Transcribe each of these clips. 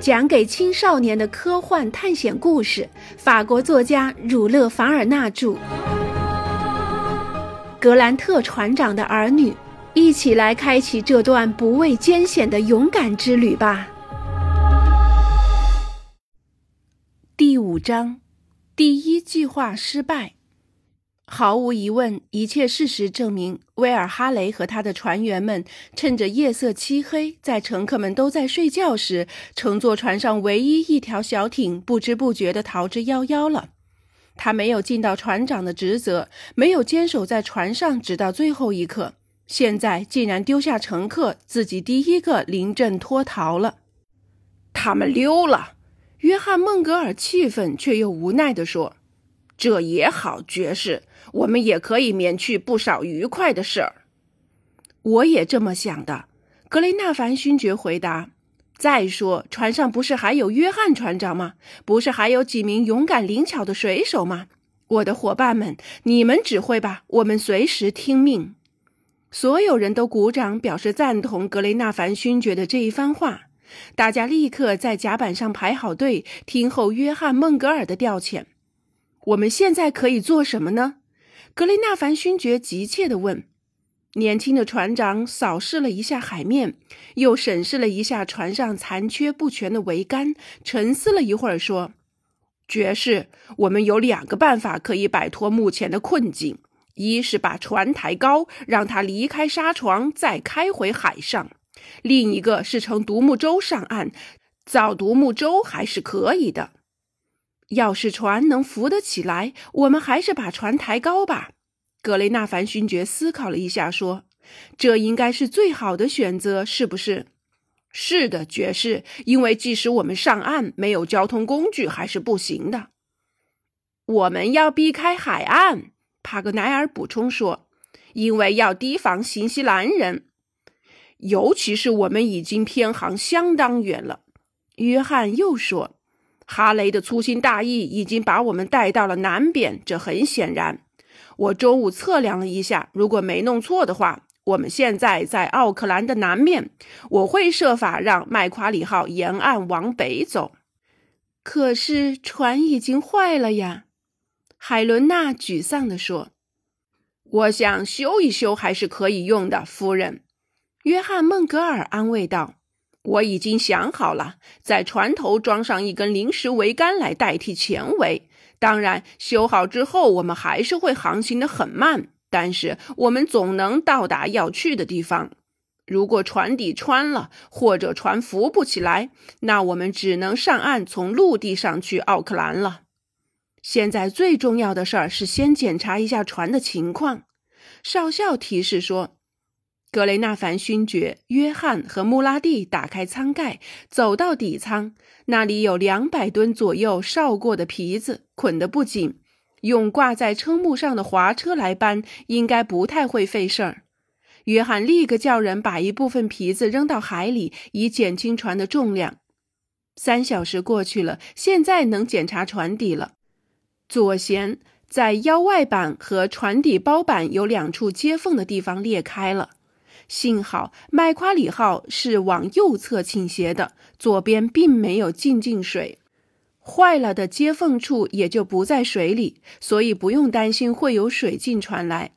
讲给青少年的科幻探险故事，法国作家儒勒·凡尔纳著。格兰特船长的儿女，一起来开启这段不畏艰险的勇敢之旅吧。第五章，第一计划失败。毫无疑问，一切事实证明，威尔哈雷和他的船员们趁着夜色漆黑，在乘客们都在睡觉时，乘坐船上唯一一条小艇，不知不觉地逃之夭夭了。他没有尽到船长的职责，没有坚守在船上直到最后一刻，现在竟然丢下乘客，自己第一个临阵脱逃了。他们溜了，约翰·孟格尔气愤却又无奈地说：“这也好，爵士。”我们也可以免去不少愉快的事儿。我也这么想的，格雷纳凡勋爵回答。再说，船上不是还有约翰船长吗？不是还有几名勇敢灵巧的水手吗？我的伙伴们，你们指挥吧，我们随时听命。所有人都鼓掌表示赞同格雷纳凡勋爵的这一番话。大家立刻在甲板上排好队，听候约翰·孟格尔的调遣。我们现在可以做什么呢？格雷纳凡勋爵急切地问：“年轻的船长扫视了一下海面，又审视了一下船上残缺不全的桅杆，沉思了一会儿，说：‘爵士，我们有两个办法可以摆脱目前的困境：一是把船抬高，让它离开沙床，再开回海上；另一个是乘独木舟上岸。造独木舟还是可以的。’”要是船能浮得起来，我们还是把船抬高吧。格雷纳凡勋爵思考了一下，说：“这应该是最好的选择，是不是？”“是的，爵士。因为即使我们上岸，没有交通工具还是不行的。”“我们要避开海岸。”帕格奈尔补充说，“因为要提防新西兰人，尤其是我们已经偏航相当远了。”约翰又说。哈雷的粗心大意已经把我们带到了南边，这很显然。我中午测量了一下，如果没弄错的话，我们现在在奥克兰的南面。我会设法让麦夸里号沿岸往北走。可是船已经坏了呀，海伦娜沮丧地说。我想修一修还是可以用的，夫人。约翰·孟格尔安慰道。我已经想好了，在船头装上一根临时桅杆来代替前桅。当然，修好之后，我们还是会航行的很慢，但是我们总能到达要去的地方。如果船底穿了，或者船浮不起来，那我们只能上岸，从陆地上去奥克兰了。现在最重要的事儿是先检查一下船的情况。少校提示说。格雷纳凡勋爵、约翰和穆拉蒂打开舱盖，走到底舱，那里有两百吨左右烧过的皮子，捆得不紧。用挂在撑木上的滑车来搬，应该不太会费事儿。约翰立刻叫人把一部分皮子扔到海里，以减轻船的重量。三小时过去了，现在能检查船底了。左舷在腰外板和船底包板有两处接缝的地方裂开了。幸好麦夸里号是往右侧倾斜的，左边并没有进进水，坏了的接缝处也就不在水里，所以不用担心会有水进船来。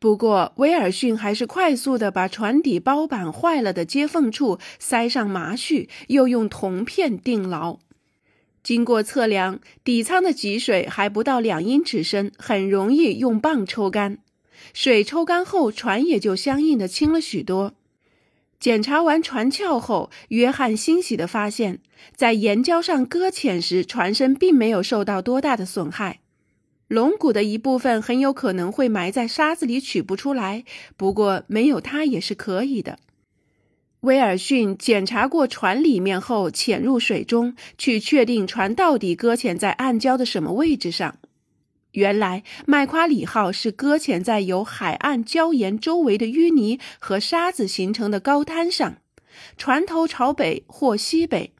不过威尔逊还是快速地把船底包板坏了的接缝处塞上麻絮，又用铜片钉牢。经过测量，底舱的积水还不到两英尺深，很容易用棒抽干。水抽干后，船也就相应的轻了许多。检查完船壳后，约翰欣喜地发现，在岩礁上搁浅时，船身并没有受到多大的损害。龙骨的一部分很有可能会埋在沙子里，取不出来。不过没有它也是可以的。威尔逊检查过船里面后，潜入水中去确定船到底搁浅在暗礁的什么位置上。原来麦夸里号是搁浅在由海岸礁岩周围的淤泥和沙子形成的高滩上，船头朝北或西北，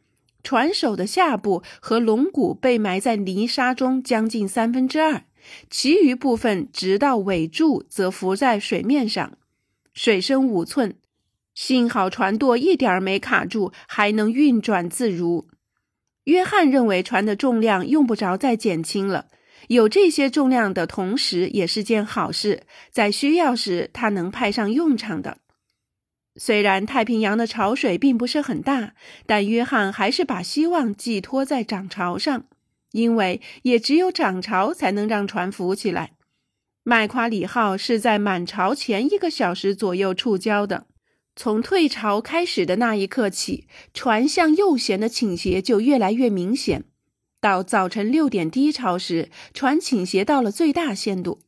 船首的下部和龙骨被埋在泥沙中将近三分之二，其余部分直到尾柱则浮在水面上，水深五寸，幸好船舵一点儿没卡住，还能运转自如。约翰认为船的重量用不着再减轻了，有这些重量的同时也是件好事，在需要时它能派上用场的。虽然太平洋的潮水并不是很大，但约翰还是把希望寄托在涨潮上，因为也只有涨潮才能让船浮起来。麦夸里号是在满潮前一个小时左右触礁的。从退潮开始的那一刻起，船向右舷的倾斜就越来越明显。到早晨六点低潮时，船倾斜到了最大限度。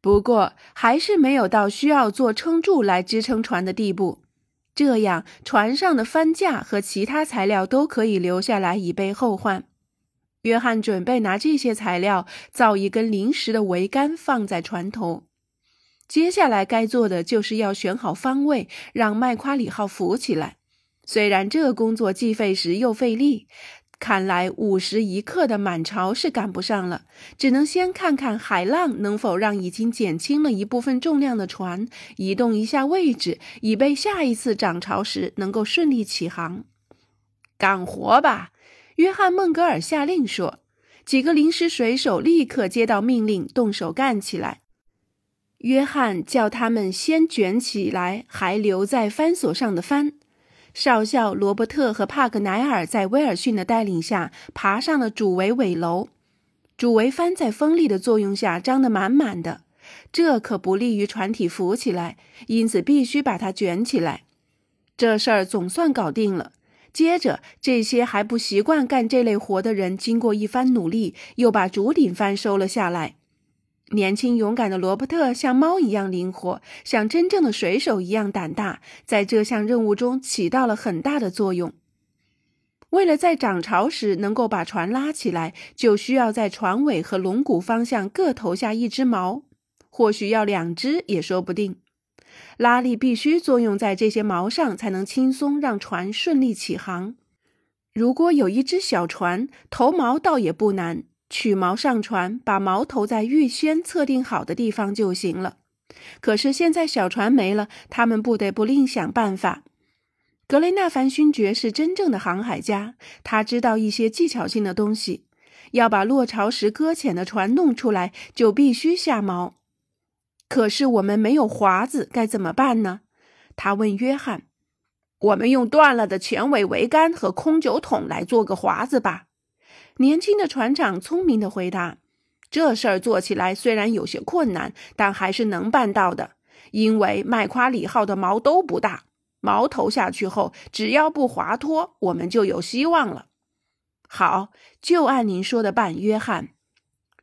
不过，还是没有到需要做撑柱来支撑船的地步。这样，船上的帆架和其他材料都可以留下来以备后患。约翰准备拿这些材料造一根临时的桅杆，放在船头。接下来该做的就是要选好方位，让麦夸里号浮起来。虽然这工作既费时又费力，看来五时一刻的满潮是赶不上了，只能先看看海浪能否让已经减轻了一部分重量的船移动一下位置，以备下一次涨潮时能够顺利起航。干活吧！约翰·孟格尔下令说。几个临时水手立刻接到命令，动手干起来。约翰叫他们先卷起来还留在帆索上的帆。少校罗伯特和帕格奈尔在威尔逊的带领下爬上了主桅尾楼。主桅帆在风力的作用下张得满满的，这可不利于船体浮起来，因此必须把它卷起来。这事儿总算搞定了。接着，这些还不习惯干这类活的人，经过一番努力，又把主顶帆收了下来。年轻勇敢的罗伯特像猫一样灵活，像真正的水手一样胆大，在这项任务中起到了很大的作用。为了在涨潮时能够把船拉起来，就需要在船尾和龙骨方向各投下一只锚，或许要两只也说不定。拉力必须作用在这些锚上，才能轻松让船顺利起航。如果有一只小船，投锚倒也不难。取锚上船，把锚投在预先测定好的地方就行了。可是现在小船没了，他们不得不另想办法。格雷纳凡勋爵是真正的航海家，他知道一些技巧性的东西。要把落潮时搁浅的船弄出来，就必须下锚。可是我们没有划子，该怎么办呢？他问约翰：“我们用断了的前尾桅杆和空酒桶来做个划子吧。”年轻的船长聪明地回答：“这事儿做起来虽然有些困难，但还是能办到的。因为麦夸里号的锚都不大，锚投下去后，只要不滑脱，我们就有希望了。”好，就按您说的办，约翰。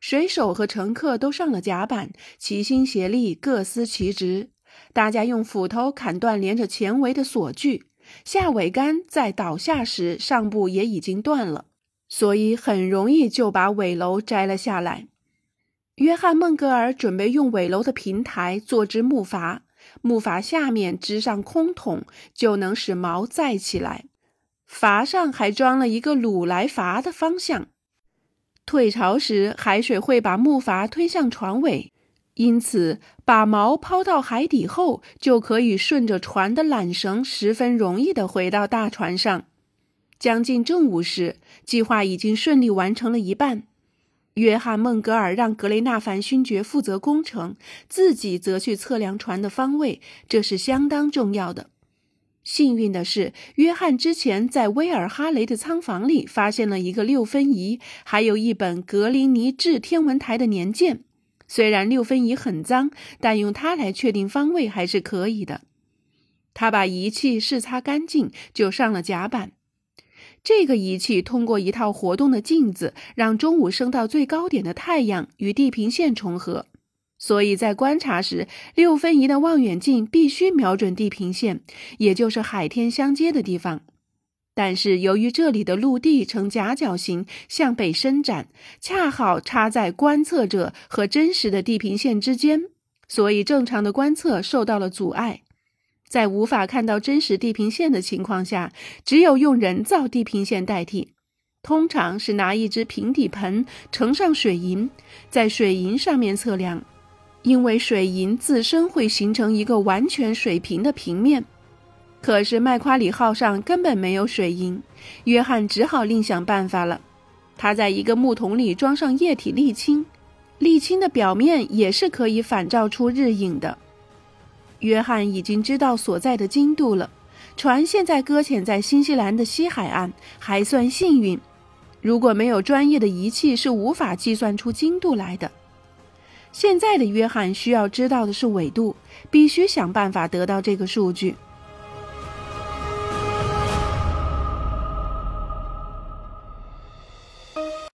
水手和乘客都上了甲板，齐心协力，各司其职。大家用斧头砍断连着前桅的锁具，下桅杆在倒下时，上部也已经断了。所以很容易就把尾楼摘了下来。约翰·孟格尔准备用尾楼的平台做只木筏，木筏下面支上空桶，就能使锚载起来。筏上还装了一个鲁来筏的方向。退潮时，海水会把木筏推向船尾，因此把锚抛到海底后，就可以顺着船的缆绳，十分容易地回到大船上。将近正午时，计划已经顺利完成了一半。约翰·孟格尔让格雷纳凡勋爵负责工程，自己则去测量船的方位，这是相当重要的。幸运的是，约翰之前在威尔哈雷的仓房里发现了一个六分仪，还有一本格林尼治天文台的年鉴。虽然六分仪很脏，但用它来确定方位还是可以的。他把仪器试擦干净，就上了甲板。这个仪器通过一套活动的镜子，让中午升到最高点的太阳与地平线重合。所以在观察时，六分仪的望远镜必须瞄准地平线，也就是海天相接的地方。但是由于这里的陆地呈夹角形向北伸展，恰好插在观测者和真实的地平线之间，所以正常的观测受到了阻碍。在无法看到真实地平线的情况下，只有用人造地平线代替。通常是拿一只平底盆盛上水银，在水银上面测量，因为水银自身会形成一个完全水平的平面。可是麦夸里号上根本没有水银，约翰只好另想办法了。他在一个木桶里装上液体沥青，沥青的表面也是可以反照出日影的。约翰已经知道所在的经度了，船现在搁浅在新西兰的西海岸，还算幸运。如果没有专业的仪器，是无法计算出经度来的。现在的约翰需要知道的是纬度，必须想办法得到这个数据。